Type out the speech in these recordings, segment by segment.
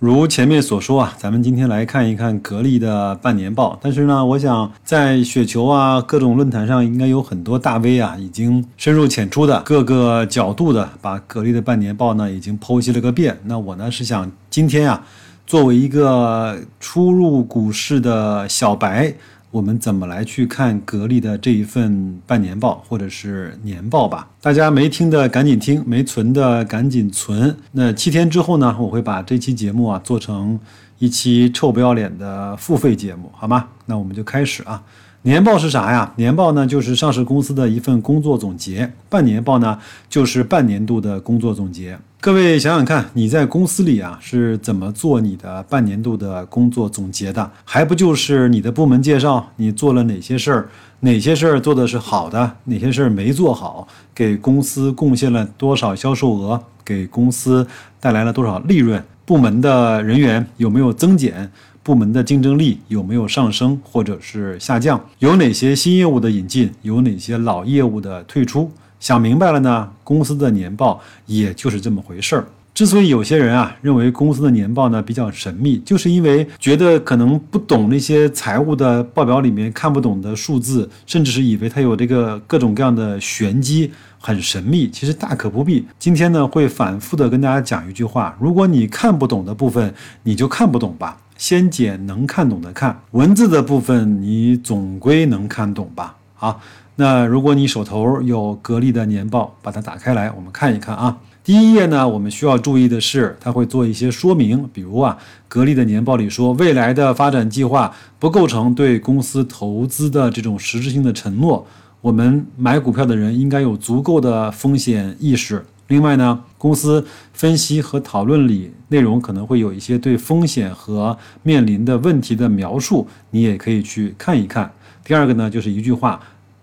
如前面所说啊，咱们今天来看一看格力的半年报。但是呢，我想在雪球啊各种论坛上，应该有很多大 V 啊，已经深入浅出的各个角度的把格力的半年报呢已经剖析了个遍。那我呢是想今天啊，作为一个初入股市的小白。我们怎么来去看格力的这一份半年报或者是年报吧？大家没听的赶紧听，没存的赶紧存。那七天之后呢，我会把这期节目啊做成一期臭不要脸的付费节目，好吗？那我们就开始啊。年报是啥呀？年报呢，就是上市公司的一份工作总结；半年报呢，就是半年度的工作总结。各位想想看，你在公司里啊是怎么做你的半年度的工作总结的？还不就是你的部门介绍，你做了哪些事儿，哪些事儿做的是好的，哪些事儿没做好，给公司贡献了多少销售额，给公司带来了多少利润，部门的人员有没有增减？部门的竞争力有没有上升或者是下降？有哪些新业务的引进？有哪些老业务的退出？想明白了呢，公司的年报也就是这么回事儿。之所以有些人啊认为公司的年报呢比较神秘，就是因为觉得可能不懂那些财务的报表里面看不懂的数字，甚至是以为它有这个各种各样的玄机，很神秘。其实大可不必。今天呢会反复的跟大家讲一句话：如果你看不懂的部分，你就看不懂吧。先捡能看懂的看，文字的部分你总归能看懂吧？好，那如果你手头有格力的年报，把它打开来，我们看一看啊。第一页呢，我们需要注意的是，它会做一些说明，比如啊，格力的年报里说，未来的发展计划不构成对公司投资的这种实质性的承诺。我们买股票的人应该有足够的风险意识。另外呢，公司分析和讨论里内容可能会有一些对风险和面临的问题的描述，你也可以去看一看。第二个呢，就是一句话：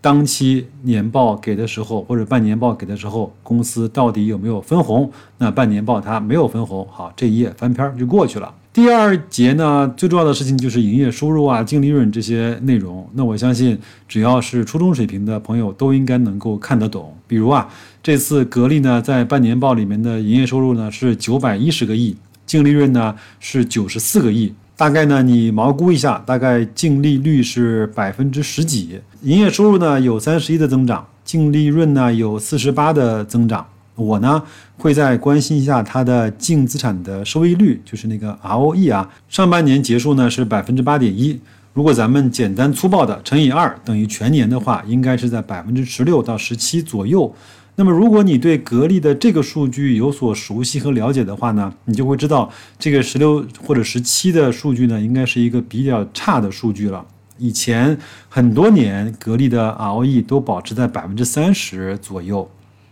当期年报给的时候，或者半年报给的时候，公司到底有没有分红？那半年报它没有分红，好，这一页翻篇就过去了。第二节呢，最重要的事情就是营业收入啊、净利润这些内容。那我相信，只要是初中水平的朋友都应该能够看得懂。比如啊，这次格力呢在半年报里面的营业收入呢是九百一十个亿，净利润呢是九十四个亿。大概呢你毛估一下，大概净利率是百分之十几。营业收入呢有三十一的增长，净利润呢有四十八的增长。我呢会再关心一下它的净资产的收益率，就是那个 ROE 啊。上半年结束呢是百分之八点一，如果咱们简单粗暴的乘以二等于全年的话，应该是在百分之十六到十七左右。那么如果你对格力的这个数据有所熟悉和了解的话呢，你就会知道这个十六或者十七的数据呢，应该是一个比较差的数据了。以前很多年格力的 ROE 都保持在百分之三十左右，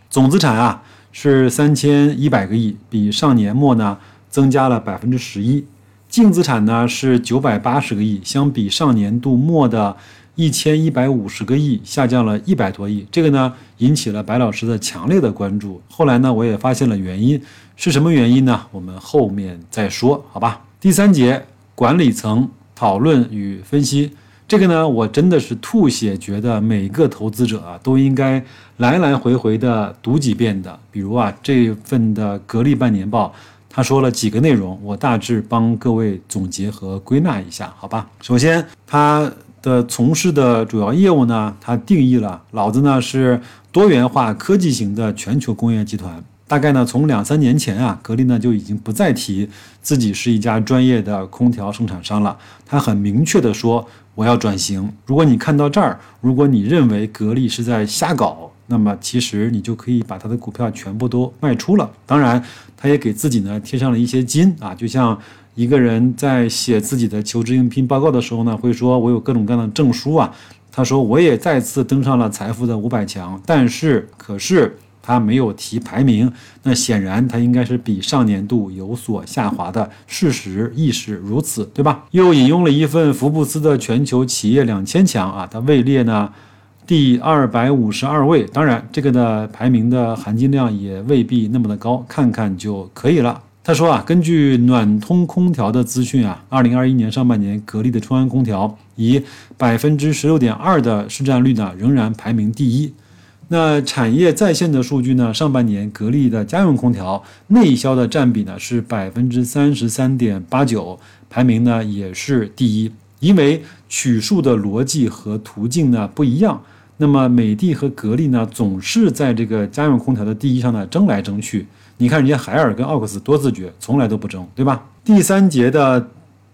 总资产啊。是三千一百个亿，比上年末呢增加了百分之十一。净资产呢是九百八十个亿，相比上年度末的一千一百五十个亿下降了一百多亿。这个呢引起了白老师的强烈的关注。后来呢我也发现了原因，是什么原因呢？我们后面再说，好吧？第三节管理层讨论与分析。这个呢，我真的是吐血，觉得每个投资者啊都应该来来回回的读几遍的。比如啊，这份的格力半年报，他说了几个内容，我大致帮各位总结和归纳一下，好吧？首先，他的从事的主要业务呢，他定义了，老子呢是多元化科技型的全球工业集团。大概呢，从两三年前啊，格力呢就已经不再提自己是一家专业的空调生产商了。他很明确的说，我要转型。如果你看到这儿，如果你认为格力是在瞎搞，那么其实你就可以把他的股票全部都卖出了。当然，他也给自己呢贴上了一些金啊，就像一个人在写自己的求职应聘报告的时候呢，会说我有各种各样的证书啊。他说我也再次登上了财富的五百强，但是可是。他没有提排名，那显然他应该是比上年度有所下滑的，事实亦是如此，对吧？又引用了一份福布斯的全球企业两千强啊，它位列呢第二百五十二位，当然这个的排名的含金量也未必那么的高，看看就可以了。他说啊，根据暖通空调的资讯啊，二零二一年上半年格力的中央空调以百分之十六点二的市占率呢，仍然排名第一。那产业在线的数据呢，上半年格力的家用空调内销的占比呢是百分之三十三点八九，排名呢也是第一。因为取数的逻辑和途径呢不一样，那么美的和格力呢总是在这个家用空调的第一上呢争来争去。你看，人家海尔跟奥克斯多自觉，从来都不争，对吧？第三节的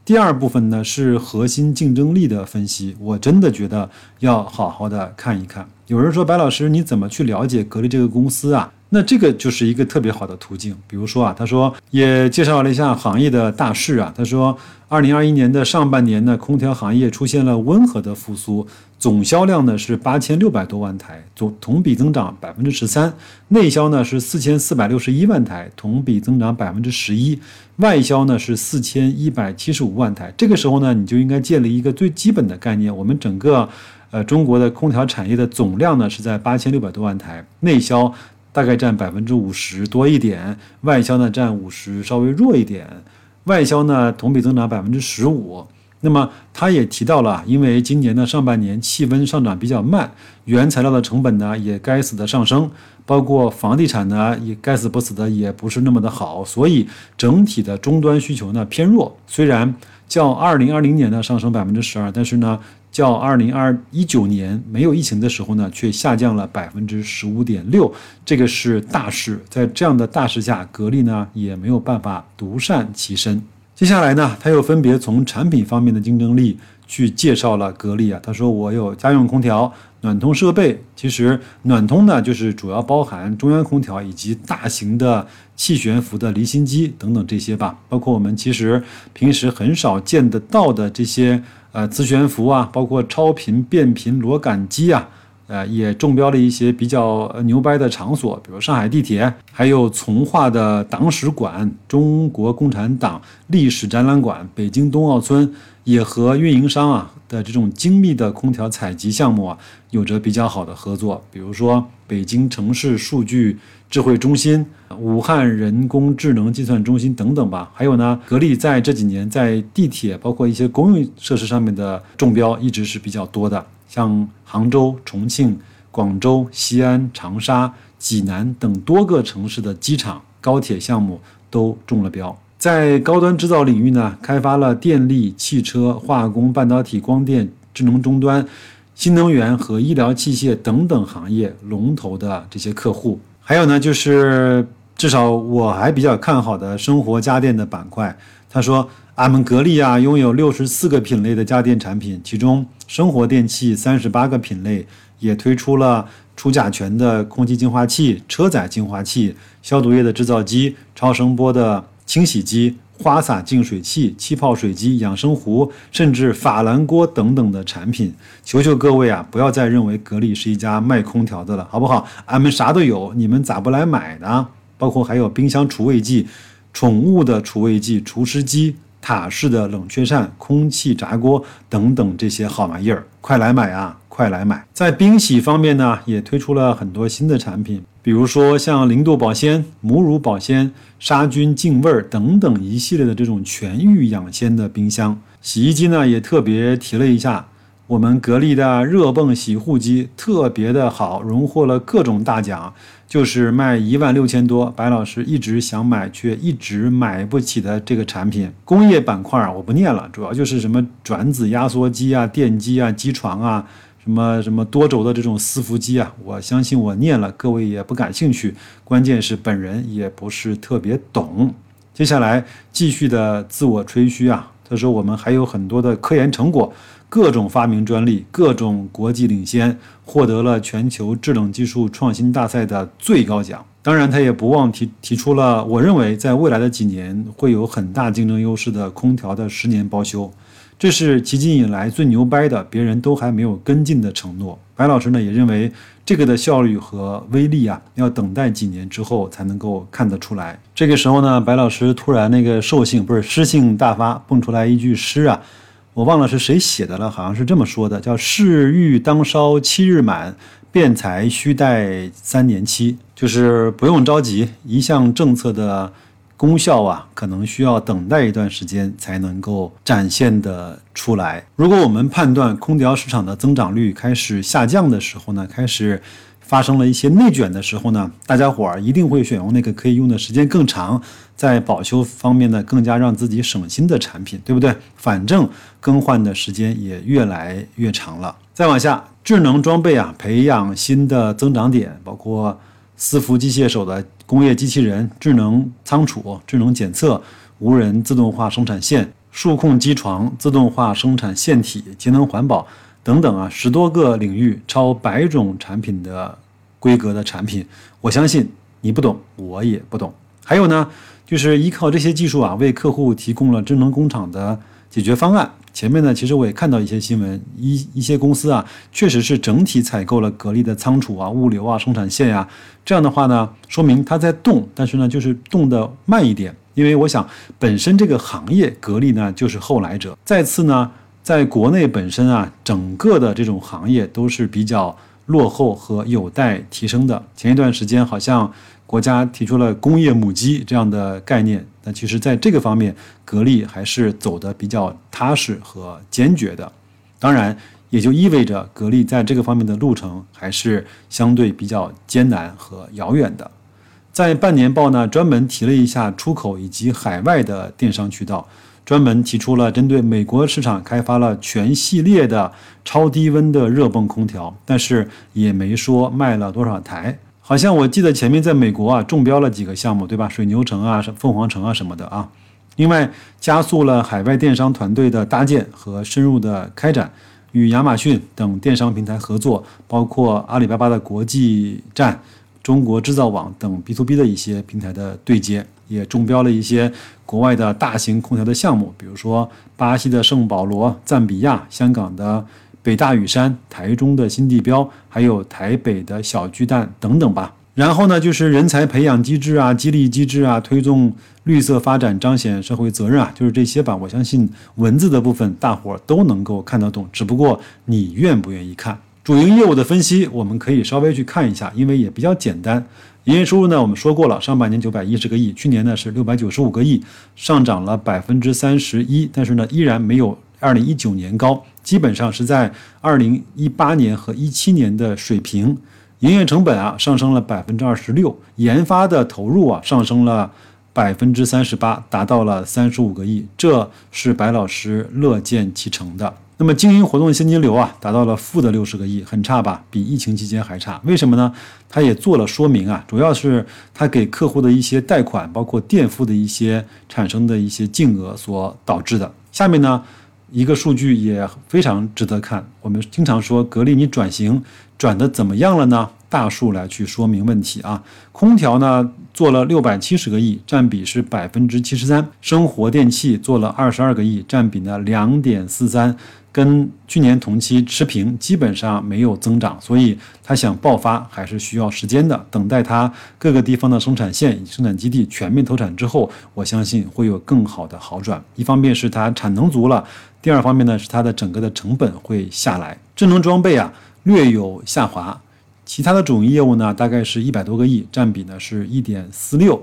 第二部分呢是核心竞争力的分析，我真的觉得要好好的看一看。有人说，白老师，你怎么去了解格力这个公司啊？那这个就是一个特别好的途径。比如说啊，他说也介绍了一下行业的大势啊。他说，二零二一年的上半年呢，空调行业出现了温和的复苏，总销量呢是八千六百多万台，总同比增长百分之十三；内销呢是四千四百六十一万台，同比增长百分之十一；外销呢是四千一百七十五万台。这个时候呢，你就应该建立一个最基本的概念：我们整个呃中国的空调产业的总量呢是在八千六百多万台，内销。大概占百分之五十多一点，外销呢占五十稍微弱一点，外销呢同比增长百分之十五。那么他也提到了，因为今年的上半年气温上涨比较慢，原材料的成本呢也该死的上升，包括房地产呢也该死不死的也不是那么的好，所以整体的终端需求呢偏弱。虽然较二零二零年呢上升百分之十二，但是呢。较二零二一九年没有疫情的时候呢，却下降了百分之十五点六，这个是大势。在这样的大势下，格力呢也没有办法独善其身。接下来呢，他又分别从产品方面的竞争力去介绍了格力啊。他说我有家用空调、暖通设备。其实暖通呢，就是主要包含中央空调以及大型的气悬浮的离心机等等这些吧。包括我们其实平时很少见得到的这些。呃，磁悬浮啊，包括超频变频螺杆机啊，呃，也中标了一些比较牛掰的场所，比如上海地铁，还有从化的党史馆、中国共产党历史展览馆、北京冬奥村，也和运营商啊的这种精密的空调采集项目啊，有着比较好的合作，比如说北京城市数据智慧中心。武汉人工智能计算中心等等吧，还有呢，格力在这几年在地铁包括一些公用设施上面的中标一直是比较多的，像杭州、重庆、广州、西安、长沙、济南等多个城市的机场、高铁项目都中了标。在高端制造领域呢，开发了电力、汽车、化工、半导体、光电、智能终端、新能源和医疗器械等等行业龙头的这些客户，还有呢就是。至少我还比较看好的生活家电的板块。他说，俺们格力啊，拥有六十四个品类的家电产品，其中生活电器三十八个品类，也推出了除甲醛的空气净化器、车载净化器、消毒液的制造机、超声波的清洗机、花洒净水器、气泡水机、养生壶，甚至法兰锅等等的产品。求求各位啊，不要再认为格力是一家卖空调的了，好不好？俺们啥都有，你们咋不来买呢？包括还有冰箱除味剂、宠物的除味剂、除湿机、塔式的冷却扇、空气炸锅等等这些好玩意儿，快来买啊！快来买！在冰洗方面呢，也推出了很多新的产品，比如说像零度保鲜、母乳保鲜、杀菌净味儿等等一系列的这种全域养鲜的冰箱。洗衣机呢，也特别提了一下。我们格力的热泵洗护机特别的好，荣获了各种大奖，就是卖一万六千多。白老师一直想买，却一直买不起的这个产品。工业板块我不念了，主要就是什么转子压缩机啊、电机啊、机床啊，什么什么多轴的这种伺服机啊。我相信我念了，各位也不感兴趣。关键是本人也不是特别懂。接下来继续的自我吹嘘啊，他说我们还有很多的科研成果。各种发明专利，各种国际领先，获得了全球制冷技术创新大赛的最高奖。当然，他也不忘提提出了我认为在未来的几年会有很大竞争优势的空调的十年包修，这是迄今以来最牛掰的，别人都还没有跟进的承诺。白老师呢也认为这个的效率和威力啊，要等待几年之后才能够看得出来。这个时候呢，白老师突然那个兽性不是诗性大发，蹦出来一句诗啊，我忘了是谁写的了，好像是这么说的，叫“事欲当烧七日满”。辩才须待三年期，就是不用着急，一项政策的功效啊，可能需要等待一段时间才能够展现的出来。如果我们判断空调市场的增长率开始下降的时候呢，开始发生了一些内卷的时候呢，大家伙儿一定会选用那个可以用的时间更长，在保修方面呢更加让自己省心的产品，对不对？反正更换的时间也越来越长了。再往下。智能装备啊，培养新的增长点，包括伺服机械手的工业机器人、智能仓储、智能检测、无人自动化生产线、数控机床、自动化生产线体、节能环保等等啊，十多个领域超百种产品的规格的产品，我相信你不懂，我也不懂。还有呢，就是依靠这些技术啊，为客户提供了智能工厂的解决方案。前面呢，其实我也看到一些新闻，一一些公司啊，确实是整体采购了格力的仓储啊、物流啊、生产线呀。这样的话呢，说明它在动，但是呢，就是动得慢一点。因为我想，本身这个行业格力呢就是后来者。再次呢，在国内本身啊，整个的这种行业都是比较落后和有待提升的。前一段时间好像。国家提出了工业母机这样的概念，那其实在这个方面，格力还是走的比较踏实和坚决的。当然，也就意味着格力在这个方面的路程还是相对比较艰难和遥远的。在半年报呢，专门提了一下出口以及海外的电商渠道，专门提出了针对美国市场开发了全系列的超低温的热泵空调，但是也没说卖了多少台。好像我记得前面在美国啊中标了几个项目，对吧？水牛城啊、凤凰城啊什么的啊。另外，加速了海外电商团队的搭建和深入的开展，与亚马逊等电商平台合作，包括阿里巴巴的国际站、中国制造网等 B to B 的一些平台的对接，也中标了一些国外的大型空调的项目，比如说巴西的圣保罗、赞比亚、香港的。北大屿山、台中的新地标，还有台北的小巨蛋等等吧。然后呢，就是人才培养机制啊、激励机制啊、推动绿色发展、彰显社会责任啊，就是这些吧。我相信文字的部分大伙都能够看得懂，只不过你愿不愿意看。主营业务的分析，我们可以稍微去看一下，因为也比较简单。营业收入呢，我们说过了，上半年九百一十个亿，去年呢是六百九十五个亿，上涨了百分之三十一，但是呢依然没有二零一九年高。基本上是在二零一八年和一七年的水平，营业成本啊上升了百分之二十六，研发的投入啊上升了百分之三十八，达到了三十五个亿，这是白老师乐见其成的。那么经营活动现金流啊达到了负的六十个亿，很差吧？比疫情期间还差。为什么呢？他也做了说明啊，主要是他给客户的一些贷款，包括垫付的一些产生的一些净额所导致的。下面呢？一个数据也非常值得看。我们经常说格力，你转型转的怎么样了呢？大数来去说明问题啊。空调呢做了六百七十个亿，占比是百分之七十三；生活电器做了二十二个亿，占比呢两点四三。跟去年同期持平，基本上没有增长，所以它想爆发还是需要时间的。等待它各个地方的生产线、生产基地全面投产之后，我相信会有更好的好转。一方面是它产能足了，第二方面呢是它的整个的成本会下来。智能装备啊略有下滑，其他的主营业务呢大概是一百多个亿，占比呢是一点四六。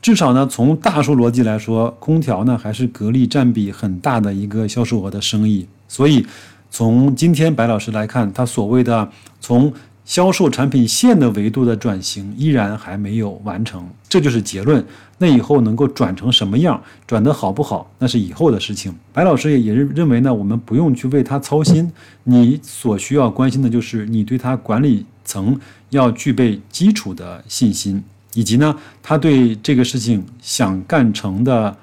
至少呢，从大数逻辑来说，空调呢还是格力占比很大的一个销售额的生意。所以，从今天白老师来看，他所谓的从销售产品线的维度的转型依然还没有完成，这就是结论。那以后能够转成什么样，转得好不好，那是以后的事情。白老师也也认认为呢，我们不用去为他操心。你所需要关心的就是你对他管理层要具备基础的信心。以及呢，他对这个事情想干成的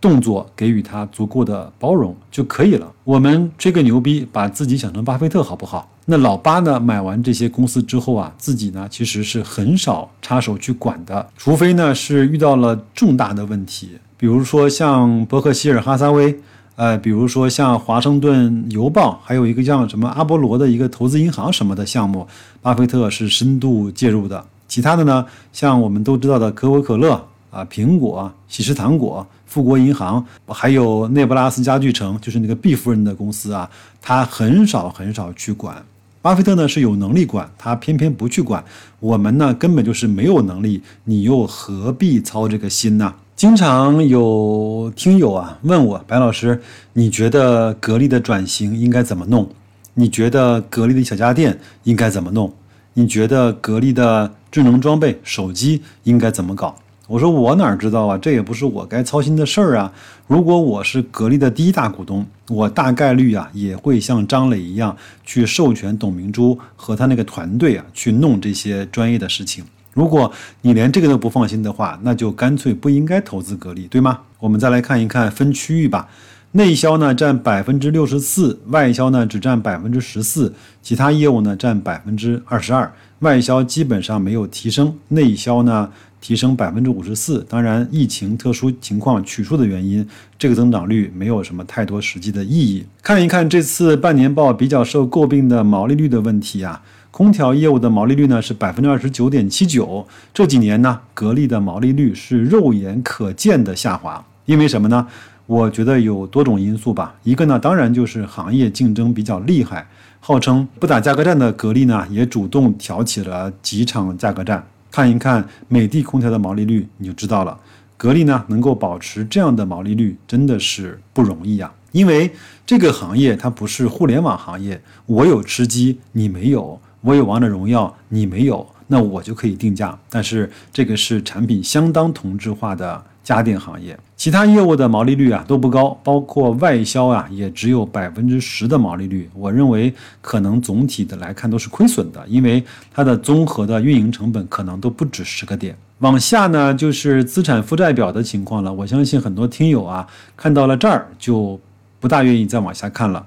动作给予他足够的包容就可以了。我们吹个牛逼，把自己想成巴菲特好不好？那老八呢，买完这些公司之后啊，自己呢其实是很少插手去管的，除非呢是遇到了重大的问题，比如说像伯克希尔哈撒韦，呃，比如说像华盛顿邮报，还有一个像什么阿波罗的一个投资银行什么的项目，巴菲特是深度介入的。其他的呢，像我们都知道的可口可乐啊、苹果、喜事糖果。富国银行还有内布拉斯家具城，就是那个毕夫人的公司啊，他很少很少去管。巴菲特呢是有能力管，他偏偏不去管。我们呢根本就是没有能力，你又何必操这个心呢？经常有听友啊问我，白老师，你觉得格力的转型应该怎么弄？你觉得格力的小家电应该怎么弄？你觉得格力的智能装备手机应该怎么搞？我说我哪知道啊，这也不是我该操心的事儿啊。如果我是格力的第一大股东，我大概率啊也会像张磊一样去授权董明珠和他那个团队啊去弄这些专业的事情。如果你连这个都不放心的话，那就干脆不应该投资格力，对吗？我们再来看一看分区域吧。内销呢占百分之六十四，外销呢只占百分之十四，其他业务呢占百分之二十二。外销基本上没有提升，内销呢？提升百分之五十四，当然疫情特殊情况取出的原因，这个增长率没有什么太多实际的意义。看一看这次半年报比较受诟病的毛利率的问题啊，空调业务的毛利率呢是百分之二十九点七九，这几年呢格力的毛利率是肉眼可见的下滑，因为什么呢？我觉得有多种因素吧，一个呢当然就是行业竞争比较厉害，号称不打价格战的格力呢也主动挑起了几场价格战。看一看美的空调的毛利率，你就知道了。格力呢能够保持这样的毛利率，真的是不容易呀。因为这个行业它不是互联网行业，我有吃鸡你没有，我有王者荣耀你没有，那我就可以定价。但是这个是产品相当同质化的。家电行业其他业务的毛利率啊都不高，包括外销啊也只有百分之十的毛利率。我认为可能总体的来看都是亏损的，因为它的综合的运营成本可能都不止十个点。往下呢就是资产负债表的情况了。我相信很多听友啊看到了这儿就不大愿意再往下看了。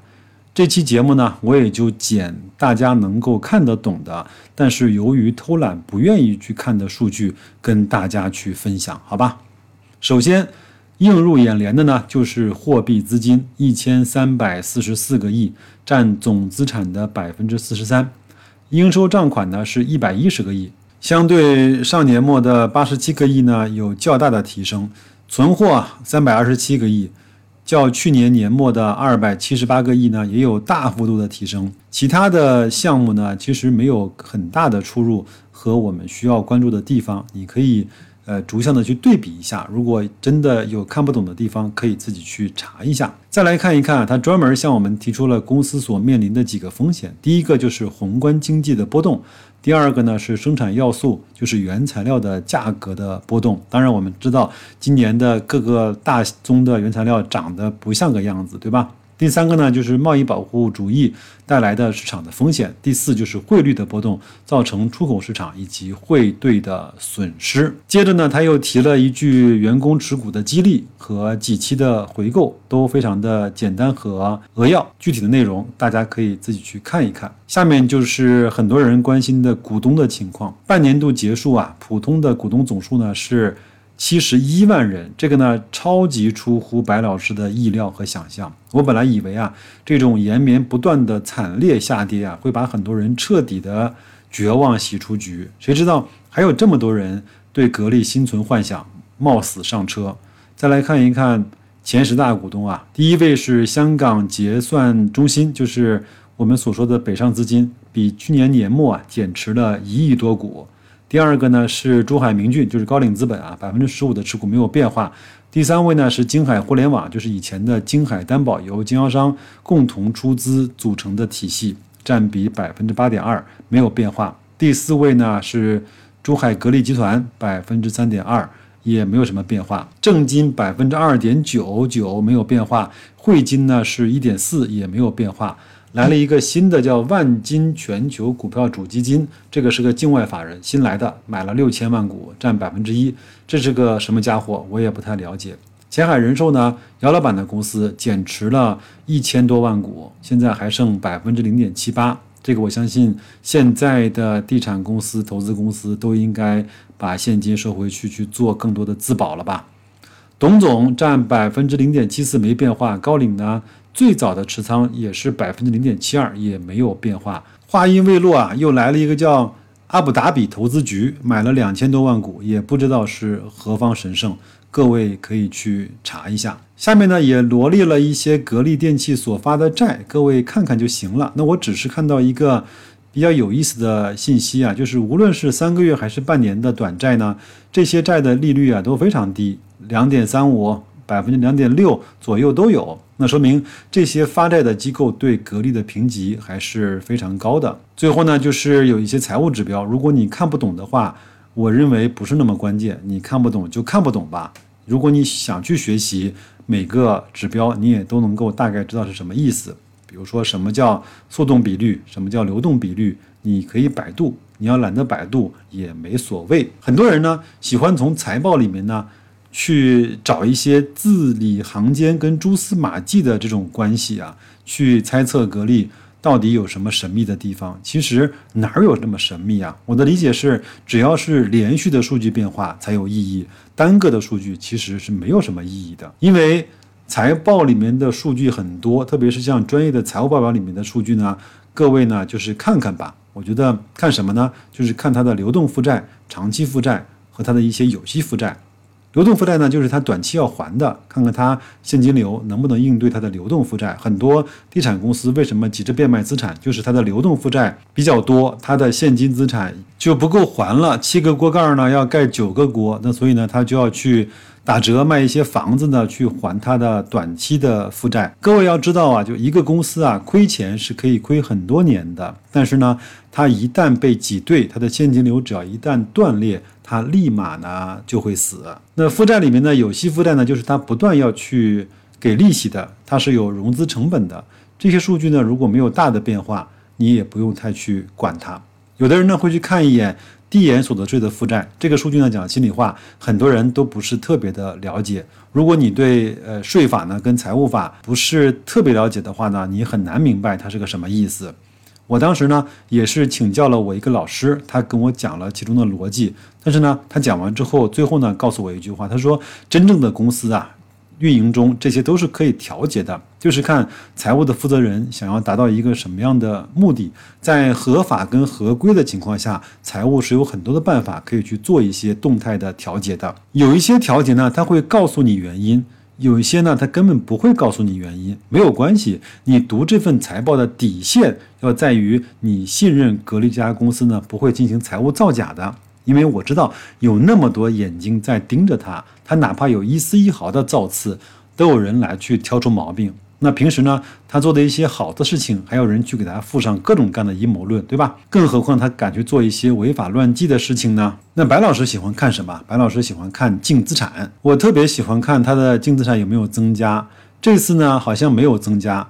这期节目呢我也就捡大家能够看得懂的，但是由于偷懒不愿意去看的数据跟大家去分享，好吧？首先，映入眼帘的呢，就是货币资金一千三百四十四个亿，占总资产的百分之四十三。应收账款呢是一百一十个亿，相对上年末的八十七个亿呢有较大的提升。存货三百二十七个亿，较去年年末的二百七十八个亿呢也有大幅度的提升。其他的项目呢其实没有很大的出入和我们需要关注的地方，你可以。呃，逐项的去对比一下，如果真的有看不懂的地方，可以自己去查一下。再来看一看，它专门向我们提出了公司所面临的几个风险。第一个就是宏观经济的波动，第二个呢是生产要素，就是原材料的价格的波动。当然，我们知道今年的各个大宗的原材料涨得不像个样子，对吧？第三个呢，就是贸易保护主义带来的市场的风险；第四就是汇率的波动造成出口市场以及汇兑的损失。接着呢，他又提了一句员工持股的激励和几期的回购，都非常的简单和扼要。具体的内容大家可以自己去看一看。下面就是很多人关心的股东的情况。半年度结束啊，普通的股东总数呢是。七十一万人，这个呢超级出乎白老师的意料和想象。我本来以为啊，这种延绵不断的惨烈下跌啊，会把很多人彻底的绝望洗出局。谁知道还有这么多人对格力心存幻想，冒死上车。再来看一看前十大股东啊，第一位是香港结算中心，就是我们所说的北上资金，比去年年末啊减持了一亿多股。第二个呢是珠海明骏，就是高瓴资本啊，百分之十五的持股没有变化。第三位呢是京海互联网，就是以前的京海担保，由经销商共同出资组成的体系，占比百分之八点二，没有变化。第四位呢是珠海格力集团，百分之三点二，也没有什么变化。正金百分之二点九九，没有变化。汇金呢是一点四，也没有变化。来了一个新的叫万金全球股票主基金，这个是个境外法人新来的，买了六千万股，占百分之一。这是个什么家伙？我也不太了解。前海人寿呢，姚老板的公司减持了一千多万股，现在还剩百分之零点七八。这个我相信现在的地产公司、投资公司都应该把现金收回去，去做更多的自保了吧。董总占百分之零点七四没变化，高瓴呢最早的持仓也是百分之零点七二，也没有变化。话音未落啊，又来了一个叫阿布达比投资局买了两千多万股，也不知道是何方神圣，各位可以去查一下。下面呢也罗列了一些格力电器所发的债，各位看看就行了。那我只是看到一个比较有意思的信息啊，就是无论是三个月还是半年的短债呢，这些债的利率啊都非常低。两点三五百分之两点六左右都有，那说明这些发债的机构对格力的评级还是非常高的。最后呢，就是有一些财务指标，如果你看不懂的话，我认为不是那么关键，你看不懂就看不懂吧。如果你想去学习每个指标，你也都能够大概知道是什么意思。比如说什么叫速动比率，什么叫流动比率，你可以百度，你要懒得百度也没所谓。很多人呢喜欢从财报里面呢。去找一些字里行间跟蛛丝马迹的这种关系啊，去猜测格力到底有什么神秘的地方。其实哪有那么神秘啊？我的理解是，只要是连续的数据变化才有意义，单个的数据其实是没有什么意义的。因为财报里面的数据很多，特别是像专业的财务报表里面的数据呢，各位呢就是看看吧。我觉得看什么呢？就是看它的流动负债、长期负债和它的一些有息负债。流动负债呢，就是它短期要还的，看看它现金流能不能应对它的流动负债。很多地产公司为什么急着变卖资产，就是它的流动负债比较多，它的现金资产就不够还了。七个锅盖呢要盖九个锅，那所以呢，它就要去打折卖一些房子呢，去还它的短期的负债。各位要知道啊，就一个公司啊，亏钱是可以亏很多年的，但是呢，它一旦被挤兑，它的现金流只要一旦断裂。它立马呢就会死。那负债里面呢，有息负债呢，就是它不断要去给利息的，它是有融资成本的。这些数据呢，如果没有大的变化，你也不用太去管它。有的人呢会去看一眼递延所得税的负债，这个数据呢讲心里话，很多人都不是特别的了解。如果你对呃税法呢跟财务法不是特别了解的话呢，你很难明白它是个什么意思。我当时呢也是请教了我一个老师，他跟我讲了其中的逻辑。但是呢，他讲完之后，最后呢告诉我一句话，他说：“真正的公司啊，运营中这些都是可以调节的，就是看财务的负责人想要达到一个什么样的目的，在合法跟合规的情况下，财务是有很多的办法可以去做一些动态的调节的。有一些调节呢，他会告诉你原因。”有一些呢，他根本不会告诉你原因，没有关系。你读这份财报的底线要在于你信任格力这家公司呢，不会进行财务造假的。因为我知道有那么多眼睛在盯着他，他哪怕有一丝一毫的造次，都有人来去挑出毛病。那平时呢，他做的一些好的事情，还有人去给他附上各种各样的阴谋论，对吧？更何况他敢去做一些违法乱纪的事情呢？那白老师喜欢看什么？白老师喜欢看净资产，我特别喜欢看他的净资产有没有增加。这次呢，好像没有增加。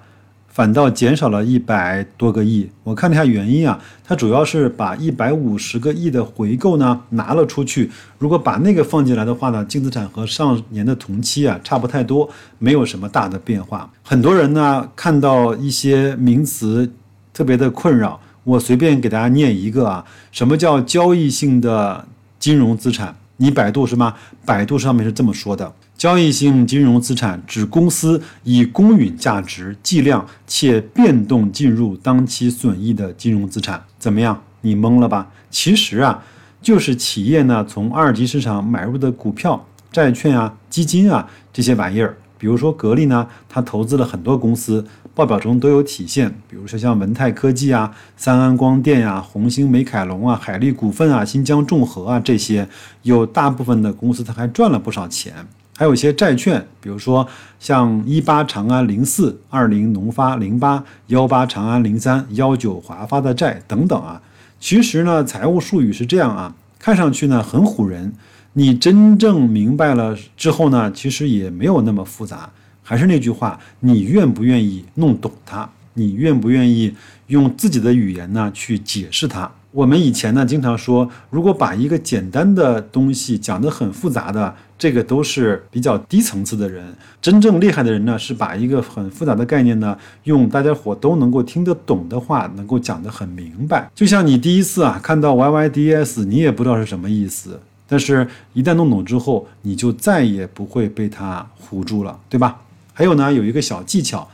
反倒减少了一百多个亿，我看了一下原因啊，它主要是把一百五十个亿的回购呢拿了出去。如果把那个放进来的话呢，净资产和上年的同期啊差不太多，没有什么大的变化。很多人呢看到一些名词特别的困扰，我随便给大家念一个啊，什么叫交易性的金融资产？你百度是吗？百度上面是这么说的。交易性金融资产指公司以公允价值计量且变动进入当期损益的金融资产，怎么样？你懵了吧？其实啊，就是企业呢从二级市场买入的股票、债券啊、基金啊这些玩意儿。比如说格力呢，它投资了很多公司，报表中都有体现。比如说像文泰科技啊、三安光电呀、红星美凯龙啊、海力股份啊、新疆众和啊这些，有大部分的公司它还赚了不少钱。还有一些债券，比如说像一八长安零四、二零农发零八、幺八长安零三、幺九华发的债等等啊。其实呢，财务术语是这样啊，看上去呢很唬人，你真正明白了之后呢，其实也没有那么复杂。还是那句话，你愿不愿意弄懂它？你愿不愿意用自己的语言呢去解释它？我们以前呢经常说，如果把一个简单的东西讲得很复杂的，这个都是比较低层次的人。真正厉害的人呢，是把一个很复杂的概念呢，用大家伙都能够听得懂的话，能够讲得很明白。就像你第一次啊看到 YYDS，你也不知道是什么意思，但是一旦弄懂之后，你就再也不会被它唬住了，对吧？还有呢，有一个小技巧，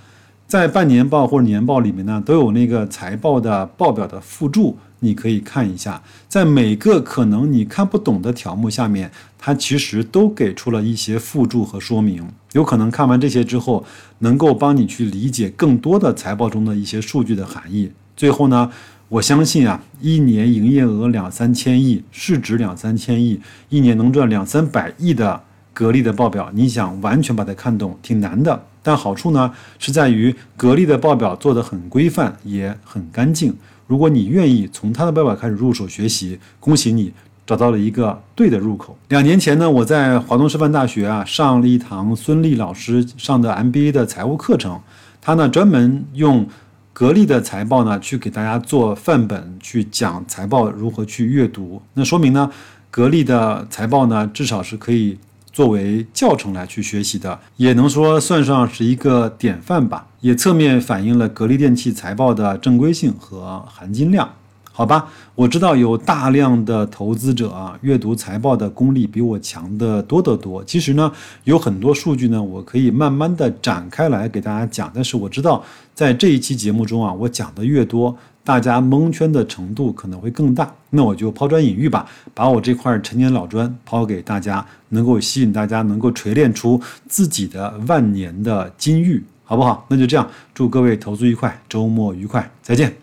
在半年报或者年报里面呢，都有那个财报的报表的附注。你可以看一下，在每个可能你看不懂的条目下面，它其实都给出了一些附注和说明。有可能看完这些之后，能够帮你去理解更多的财报中的一些数据的含义。最后呢，我相信啊，一年营业额两三千亿，市值两三千亿，一年能赚两三百亿的格力的报表，你想完全把它看懂，挺难的。但好处呢，是在于格力的报表做得很规范，也很干净。如果你愿意从他的爸爸开始入手学习，恭喜你找到了一个对的入口。两年前呢，我在华东师范大学啊上了一堂孙俪老师上的 MBA 的财务课程，他呢专门用格力的财报呢去给大家做范本，去讲财报如何去阅读。那说明呢，格力的财报呢至少是可以。作为教程来去学习的，也能说算上是一个典范吧，也侧面反映了格力电器财报的正规性和含金量。好吧，我知道有大量的投资者啊，阅读财报的功力比我强的多得多。其实呢，有很多数据呢，我可以慢慢的展开来给大家讲。但是我知道，在这一期节目中啊，我讲的越多，大家蒙圈的程度可能会更大。那我就抛砖引玉吧，把我这块陈年老砖抛给大家，能够吸引大家，能够锤炼出自己的万年的金玉，好不好？那就这样，祝各位投资愉快，周末愉快，再见。